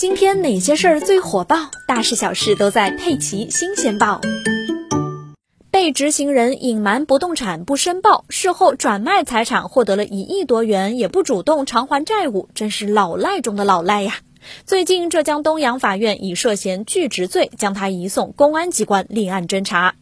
今天哪些事儿最火爆？大事小事都在《佩奇新鲜报》。被执行人隐瞒不动产不申报，事后转卖财产获得了一亿多元，也不主动偿还债务，真是老赖中的老赖呀！最近，浙江东阳法院以涉嫌拒执罪，将他移送公安机关立案侦查。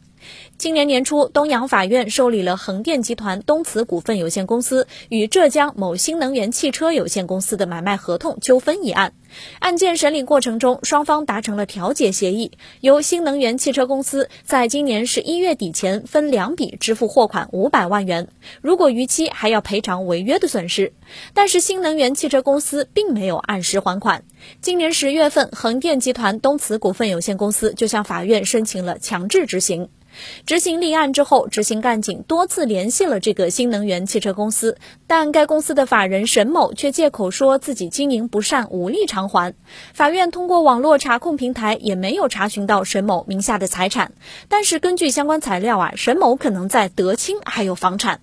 今年年初，东阳法院受理了横店集团东磁股份有限公司与浙江某新能源汽车有限公司的买卖合同纠纷一案。案件审理过程中，双方达成了调解协议，由新能源汽车公司在今年十一月底前分两笔支付货款五百万元，如果逾期还要赔偿违约的损失。但是新能源汽车公司并没有按时还款。今年十月份，横店集团东磁股份有限公司就向法院申请了强制执行。执行立案之后，执行干警多次联系了这个新能源汽车公司，但该公司的法人沈某却借口说自己经营不善，无力偿偿还。法院通过网络查控平台也没有查询到沈某名下的财产，但是根据相关材料啊，沈某可能在德清还有房产。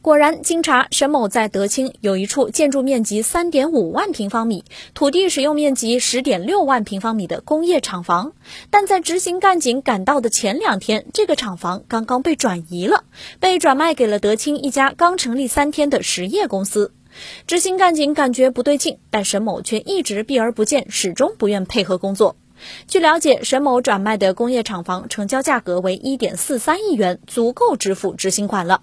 果然，经查，沈某在德清有一处建筑面积三点五万平方米、土地使用面积十点六万平方米的工业厂房，但在执行干警赶到的前两天，这个厂房刚刚被转移了，被转卖给了德清一家刚成立三天的实业公司。执行干警感觉不对劲，但沈某却一直避而不见，始终不愿配合工作。据了解，沈某转卖的工业厂房成交价格为一点四三亿元，足够支付执行款了。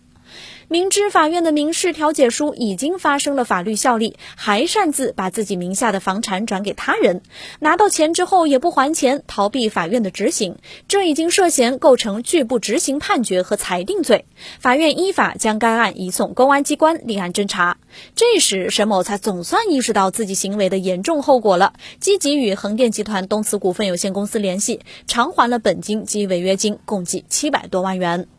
明知法院的民事调解书已经发生了法律效力，还擅自把自己名下的房产转给他人，拿到钱之后也不还钱，逃避法院的执行，这已经涉嫌构成拒不执行判决和裁定罪。法院依法将该案移送公安机关立案侦查。这时，沈某才总算意识到自己行为的严重后果了，积极与横店集团东磁股份有限公司联系，偿还了本金及违约金，共计七百多万元。